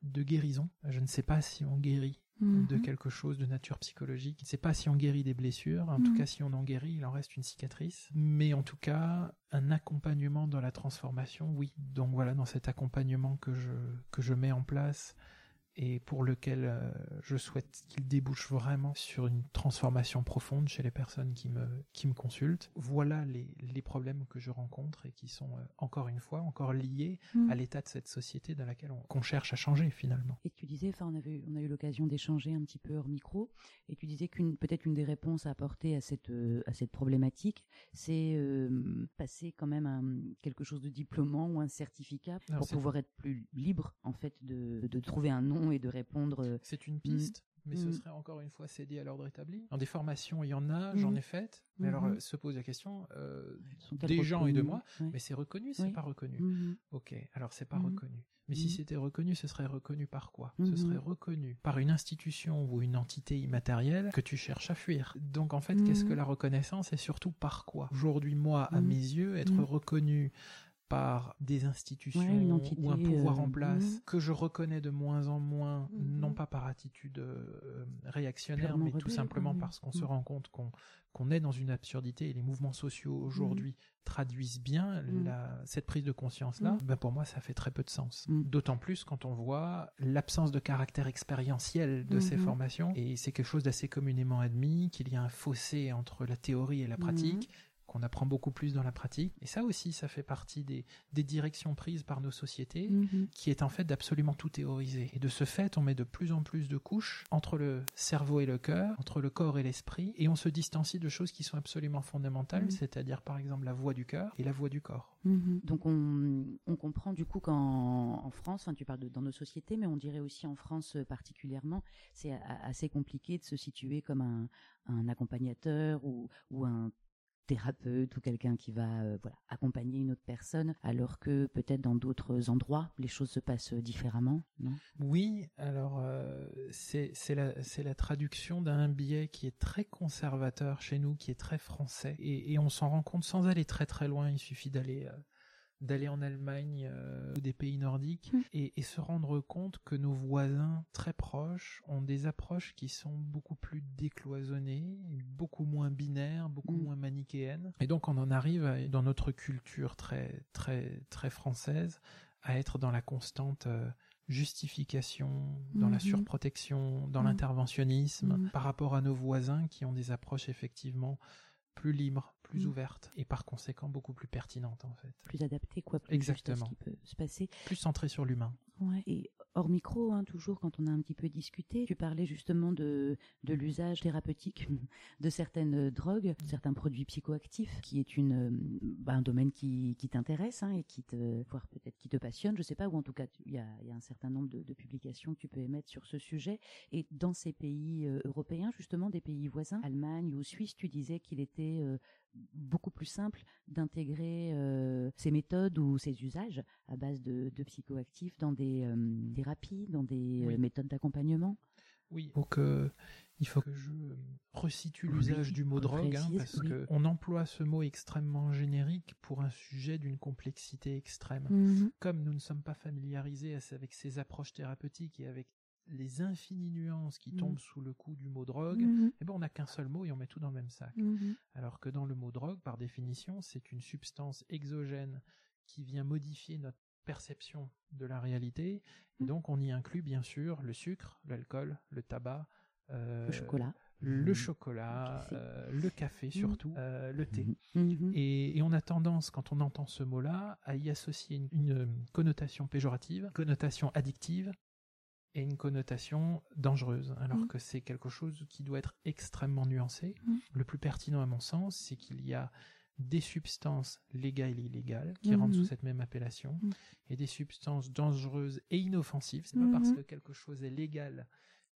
de guérison. Je ne sais pas si on guérit de Mhm. quelque chose de nature psychologique. Je ne sais pas si on guérit des blessures. En tout Mhm. cas, si on en guérit, il en reste une cicatrice. Mais en tout cas, un accompagnement dans la transformation, oui. Donc voilà, dans cet accompagnement que je, que je mets en place et pour lequel euh, je souhaite qu'il débouche vraiment sur une transformation profonde chez les personnes qui me, qui me consultent. Voilà les, les problèmes que je rencontre et qui sont, euh, encore une fois, encore liés Mhm. à l'état de cette société dans laquelle on, qu'on cherche à changer finalement. Et tu disais, enfin, on avait, on a eu l'occasion d'échanger un petit peu hors micro, et tu disais qu'une, peut-être une des réponses à apporter à cette, euh, à cette problématique, c'est euh, passer quand même un, quelque chose de diplômant ou un certificat Alors, pour pouvoir être plus libre, en fait, de, de trouver un nom et de répondre. euh, C'est une piste, mais ce Mm. serait encore une fois cédé à l'ordre établi. Dans des formations, il y en a, j'en Mm. ai faites, mais alors Mhm. euh, se pose la question euh, des gens et de moi, mais c'est reconnu, c'est Oui. pas reconnu. Mhm. Ok, alors c'est pas Mhm. reconnu. Mais si c'était reconnu, ce serait reconnu par quoi? Ce serait reconnu par une institution ou une entité immatérielle que tu cherches à fuir. Donc en fait, qu'est-ce que la reconnaissance et surtout par quoi? Aujourd'hui, moi, à mes yeux, être reconnu par des institutions Ouais, une entité, ou un pouvoir euh, en place mhm. que je reconnais de moins en moins, Mhm. non pas par attitude euh, réactionnaire, mais tout simplement parce qu'on se Mhm. rend compte qu'on qu'on est dans une absurdité et les mouvements sociaux aujourd'hui traduisent bien Mhm. la, cette prise de conscience-là, Mhm. ben pour moi ça fait très peu de sens. Mhm. D'autant plus quand on voit l'absence de caractère expérientiel de ces Mhm. formations, et c'est quelque chose d'assez communément admis, qu'il y a un fossé entre la théorie et la Mhm. pratique, qu'on apprend beaucoup plus dans la pratique. Et ça aussi, ça fait partie des, des directions prises par nos sociétés, Mhm. qui est en fait d'absolument tout théoriser. Et de ce fait, on met de plus en plus de couches entre le cerveau et le cœur, entre le corps et l'esprit, et on se distancie de choses qui sont absolument fondamentales, Mhm. c'est-à-dire par exemple la voix du cœur et la voix du corps. Mhm. Donc on, on comprend du coup qu'en en France, enfin tu parles de dans nos sociétés, mais on dirait aussi en France euh, particulièrement, c'est assez compliqué de se situer comme un, un accompagnateur ou, ou un thérapeute ou quelqu'un qui va euh, voilà accompagner une autre personne, alors que peut-être dans d'autres endroits les choses se passent différemment, non? Oui, alors euh, c'est la, la traduction d'un biais qui est très conservateur chez nous, qui est très français, et, et on s'en rend compte sans aller très très loin, il suffit d'aller... euh, d'aller en Allemagne euh, ou des pays nordiques Mm. et, et se rendre compte que nos voisins très proches ont des approches qui sont beaucoup plus décloisonnées, beaucoup moins binaires, beaucoup Mm. moins manichéennes. Et donc on en arrive à- dans notre culture très très très française à être dans la constante euh, justification, dans la Mhm. surprotection, dans Mhm. l'interventionnisme par rapport à nos voisins qui ont des approches effectivement plus libres, plus Mhm. ouvertes et par conséquent beaucoup plus pertinentes en fait. Plus adapté quoi, plus à Exactement. ce qui peut se passer. Plus centrées sur l'humain. Ouais. Et hors micro, hein, toujours quand on a un petit peu discuté, tu parlais justement de, de l'usage thérapeutique de certaines euh, drogues, de certains produits psychoactifs, qui est une, euh, bah, un domaine qui, qui t'intéresse hein, et qui te, voire peut-être qui te passionne, je sais pas, ou en tout cas il y a, il y a un certain nombre de, de publications que tu peux émettre sur ce sujet. Et dans ces pays euh, européens, justement des pays voisins, Allemagne ou Suisse, tu disais qu'il était euh, beaucoup plus simple d'intégrer euh, ces méthodes ou ces usages à base de, de psychoactifs dans des euh, thérapies, dans des euh, Oui. méthodes d'accompagnement? Oui, donc euh, il faut que je resitue l'usage du mot drogue, hein, parce que on emploie ce mot extrêmement générique pour un sujet d'une complexité extrême. Mhm. Comme nous ne sommes pas familiarisés avec ces approches thérapeutiques et avec les infinies nuances qui Mhm. tombent sous le coup du mot drogue, Mhm. eh ben on n'a qu'un seul mot et on met tout dans le même sac. Mhm. Alors que dans le mot drogue, par définition, c'est une substance exogène qui vient modifier notre perception de la réalité. Et donc on y inclut bien sûr le sucre, l'alcool, le tabac, euh, Le chocolat. le chocolat, Le café. euh, le café surtout, euh, le thé. Et, et on a tendance, quand on entend ce mot-là, à y associer une, une, connotation péjorative, connotation addictive et une connotation dangereuse, alors Mhm. que c'est quelque chose qui doit être extrêmement nuancé. Mhm. Le plus pertinent à mon sens, c'est qu'il y a des substances légales et illégales qui rentrent Mhm. sous cette même appellation, et des substances dangereuses et inoffensives. C'est pas Mhm. parce que quelque chose est légal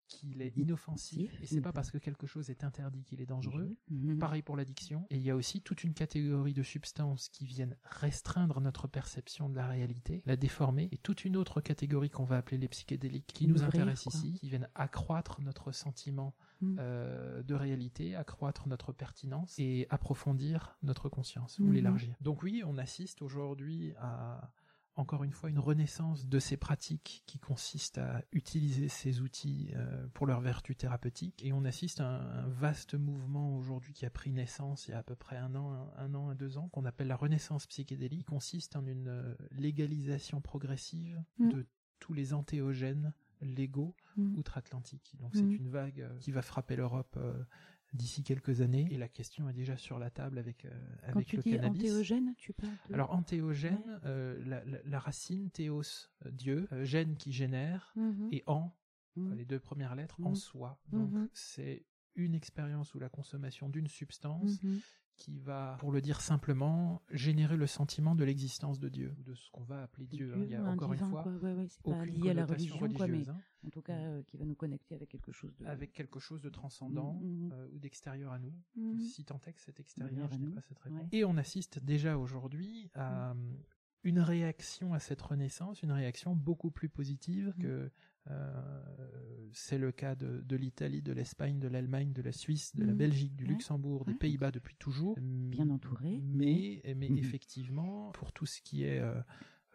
qu'il est inoffensif, Inoffensif. et c'est pas parce que quelque chose est interdit qu'il est dangereux. Mhm. Pareil pour l'addiction. Et il y a aussi toute une catégorie de substances qui viennent restreindre notre perception de la réalité, la déformer, et toute une autre catégorie qu'on va appeler les psychédéliques, qui nous intéressent ici, qui viennent accroître notre sentiment Mhm. euh, de réalité, accroître notre pertinence et approfondir notre conscience ou Mhm. l'élargir. Donc oui, on assiste aujourd'hui à encore une fois une renaissance de ces pratiques qui consistent à utiliser ces outils euh, pour leur vertu thérapeutique et on assiste à un, vaste mouvement aujourd'hui qui a pris naissance il y a à peu près un an, un, an, un, deux ans qu'on appelle la renaissance psychédélique qui consiste en une euh, légalisation progressive Mhm. de tous les antéogènes légaux Mhm. outre-Atlantique. Donc c'est Mhm. une vague euh, qui va frapper l'Europe d'ici quelques années et la question est déjà sur la table avec, euh, Quand avec tu le dis cannabis. antéogène, tu parles de... Alors antéogène, Ouais. euh, la, la- la racine théos, euh, Dieu, euh, gène qui génère, Mhm. et en, Mhm. les deux premières lettres, Mhm. en soi. Donc Mhm. c'est une expérience ou la consommation d'une substance Mhm. Qui va, pour le dire simplement, générer le sentiment de l'existence de Dieu, ou de ce qu'on va appeler Dieu. hein. Il y a un encore divin, une fois quoi. Ouais, ouais, c'est pas lié à la religion, quoi, mais religieuse, hein, en tout cas, euh, qui va nous connecter avec quelque chose de... avec quelque chose de transcendant Mhm. euh, ou d'extérieur à nous. Si tant est que c'est extérieur, je n'ai pas cette réponse. ouais. Et on assiste déjà aujourd'hui à euh, une réaction à cette renaissance, une réaction beaucoup plus positive que euh, c'est le cas de, de l'Italie, de l'Espagne, de l'Allemagne, de la Suisse, de la Mhm. Belgique, du Ouais. Luxembourg, des Ouais. Pays-Bas depuis toujours. Bien entouré. Mais, mais Mhm. effectivement, pour tout ce qui est euh,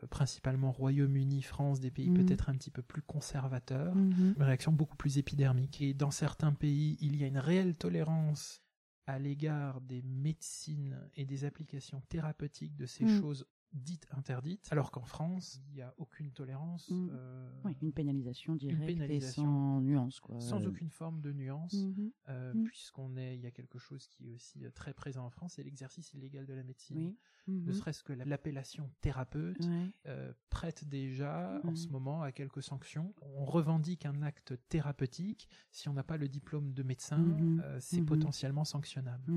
principalement Royaume-Uni, France, des pays Mhm. peut-être un petit peu plus conservateurs, une réaction beaucoup plus épidermique. Et dans certains pays, il y a une réelle tolérance à l'égard des médecines et des applications thérapeutiques de ces choses dites interdites, alors qu'en France, il n'y a aucune tolérance, Mm. euh, Oui, une pénalisation directe pénalisation et sans nuance, quoi. sans aucune forme de nuance, mhm. euh, Mm. puisqu'on est, il y a quelque chose qui est aussi euh, très présent en France, c'est l'exercice illégal de la médecine. Oui. Ne serait-ce que la- l'appellation thérapeute Ouais. euh, prête déjà en ce moment à quelques sanctions. On revendique un acte thérapeutique. Si on n'a pas le diplôme de médecin, Mhm. euh, c'est Mhm. potentiellement sanctionnable.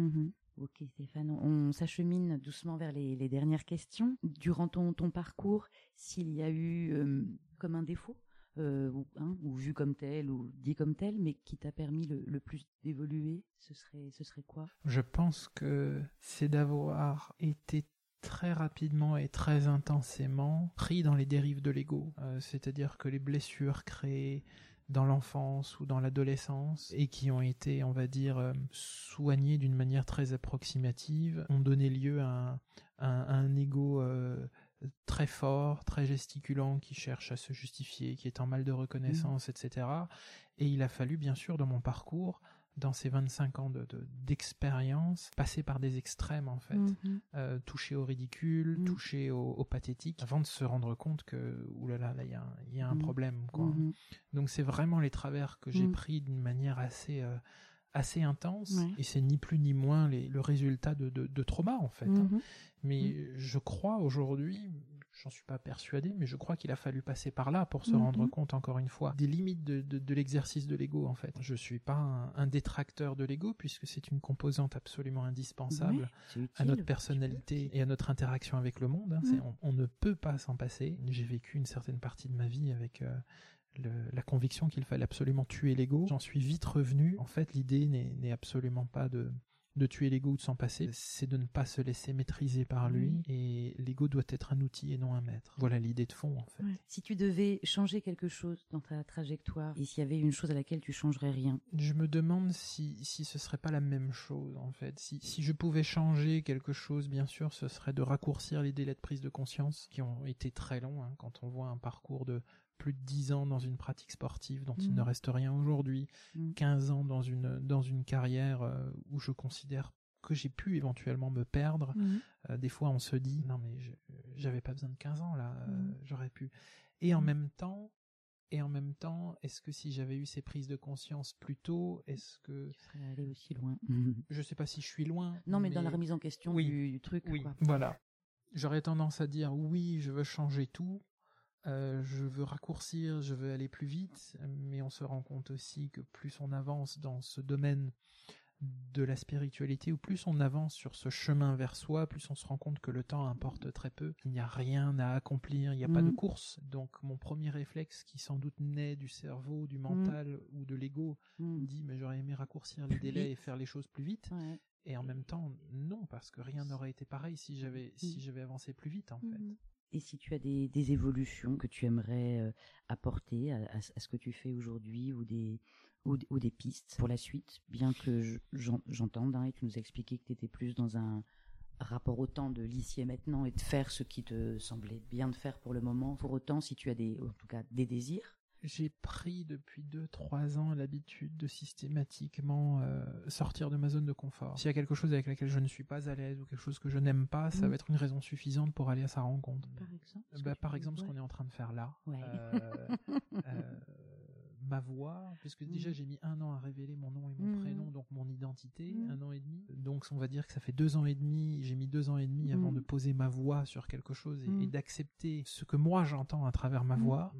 Ok Stéphane, on s'achemine doucement vers les, dernières questions. Durant ton, parcours, s'il y a eu euh, comme un défaut, euh, ou, hein, ou vu comme tel, ou dit comme tel, mais qui t'a permis le, le plus d'évoluer, ce serait, ce serait quoi? Je pense que c'est d'avoir été très rapidement et très intensément pris dans les dérives de l'ego. Euh, C'est-à-dire que les blessures créées dans l'enfance ou dans l'adolescence et qui ont été, on va dire, euh, soignées d'une manière très approximative, ont donné lieu à un, à un- ego euh, très fort, très gesticulant, qui cherche à se justifier, qui est en mal de reconnaissance, etc. Et il a fallu, bien sûr, dans mon parcours, dans ces 25 ans de- de- d'expérience, passer par des extrêmes, en fait. Mhm. Euh, toucher au ridicule, Mm. toucher au, au pathétique, avant de se rendre compte que, oulala, là, il y a, un- il y a un Mm. problème, quoi. Mhm. Donc c'est vraiment les travers que j'ai Mm. pris d'une manière assez euh, assez intense Ouais. et c'est ni plus ni moins les- le résultat de, de, de trauma en fait. hein. Mhm. Mais je crois aujourd'hui, j'en suis pas persuadé, mais je crois qu'il a fallu passer par là pour se Mhm. rendre compte encore une fois des limites de, l'exercice de l'ego en fait. Je suis pas un, un détracteur de l'ego puisque c'est une composante absolument indispensable Ouais, à notre personnalité et à notre interaction avec le monde. hein. Mm. On, on ne peut pas s'en passer. J'ai vécu une certaine partie de ma vie avec euh, le- la conviction qu'il fallait absolument tuer l'ego. J'en suis vite revenu. En fait, l'idée n'est absolument pas de de tuer l'ego ou de s'en passer, c'est de ne pas se laisser maîtriser par lui. Et l'ego doit être un outil et non un maître. Voilà l'idée de fond, en fait. Si tu devais changer quelque chose dans ta trajectoire, et s'il y avait une chose à laquelle tu changerais rien? Je me demande si, si ce serait pas la même chose, en fait. Si, si je pouvais changer quelque chose, bien sûr, ce serait de raccourcir les délais de prise de conscience, qui ont été très longs, hein, quand on voit un parcours de plus de 10 ans dans une pratique sportive dont il ne mm. reste rien aujourd'hui, 15 mm. ans dans une, dans une carrière euh, où je considère que j'ai pu éventuellement me perdre. Mm. Euh, des fois, on se dit, non mais j'avais pas besoin de 15 ans là, euh, j'aurais pu. Et en même temps, et en même temps, est-ce que si j'avais eu ces prises de conscience plus tôt, est-ce que tu serais allé aussi loin Je sais pas si je suis loin. Non, mais, dans la remise en question du, truc. Oui, voilà. J'aurais tendance à dire oui, je veux changer tout, euh, je veux raccourcir, je veux aller plus vite, mais on se rend compte aussi que plus on avance dans ce domaine de la spiritualité, ou plus on avance sur ce chemin vers soi, plus on se rend compte que le temps importe très peu, il n'y a rien à accomplir, il n'y a pas de mhm. course. Donc mon premier réflexe, qui sans doute naît du cerveau, du mental ou de l'ego, mhm. dit mais j'aurais aimé raccourcir les délais et faire les choses plus vite. Et en même temps, non, parce que rien n'aurait été pareil si j'avais si j'avais avancé plus vite en fait. Et si tu as des, évolutions que tu aimerais euh, apporter à, ce que tu fais aujourd'hui ou des, pistes pour la suite, bien que j'entende, hein, et tu nous as expliqué que tu étais plus dans un rapport au temps de l'ici et maintenant et de faire ce qui te semblait bien de faire pour le moment. Pour autant, si tu as des, en tout cas, des désirs, j'ai pris depuis 2-3 ans l'habitude de systématiquement euh, sortir de ma zone de confort. S'il y a quelque chose avec laquelle je ne suis pas à l'aise ou quelque chose que je n'aime pas, ça va être une raison suffisante pour aller à sa rencontre. Par exemple, bah, par exemple ce qu'on est en train de faire là. Euh, euh, ma voix, puisque déjà mm. j'ai mis un an à révéler mon nom et mon mm. prénom, donc mon identité, mm. un an et demi. Donc on va dire que ça fait deux ans et demi, j'ai mis deux ans et demi avant de poser ma voix sur quelque chose et d'accepter ce que moi j'entends à travers ma voix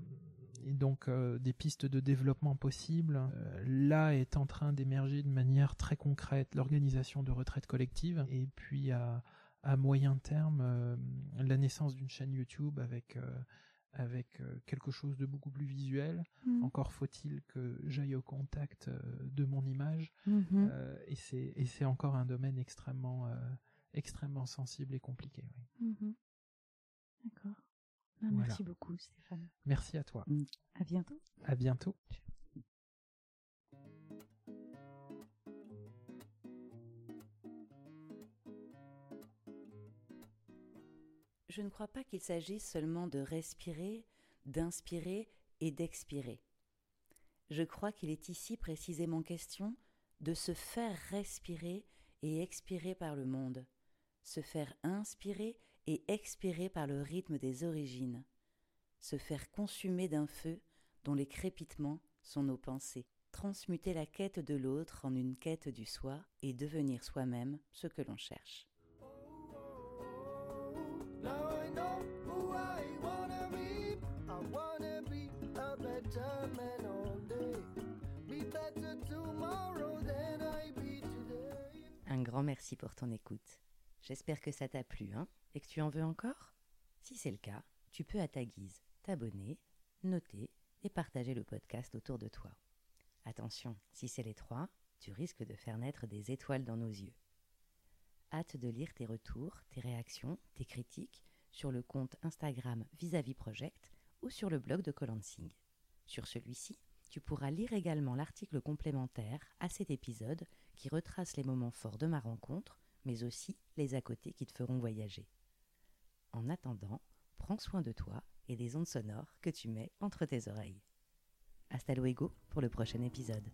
et donc euh, des pistes de développement possibles. Euh, là est en train d'émerger de manière très concrète l'organisation de retraites collectives et puis à, à moyen terme euh, la naissance d'une chaîne YouTube avec avec quelque chose de beaucoup plus visuel. Mmh. Encore faut-il que j'aille au contact de mon image mmh. et c'est et c'est encore un domaine extrêmement extrêmement sensible et compliqué. Oui. Mmh. D'accord. Ah, merci beaucoup, Stéphane. Merci à toi. Mm. À bientôt. À bientôt. Je ne crois pas qu'il s'agisse seulement de respirer, d'inspirer et d'expirer. Je crois qu'il est ici précisément question de se faire respirer et expirer par le monde, se faire inspirer et expirer par le rythme des origines, se faire consumer d'un feu dont les crépitements sont nos pensées, transmuter la quête de l'autre en une quête du soi et devenir soi-même ce que l'on cherche. Un grand merci pour ton écoute. J'espère que ça t'a plu, hein et que tu en veux encore? Si c'est le cas, tu peux à ta guise t'abonner, noter et partager le podcast autour de toi. Attention, si c'est les trois, tu risques de faire naître des étoiles dans nos yeux. Hâte de lire tes retours, tes réactions, tes critiques sur le compte Instagram Vis-à-vis Project ou sur le blog de Colansing. Sur celui-ci, tu pourras lire également l'article complémentaire à cet épisode qui retrace les moments forts de ma rencontre, mais aussi les à côté qui te feront voyager. En attendant, prends soin de toi et des ondes sonores que tu mets entre tes oreilles. Hasta luego pour le prochain épisode.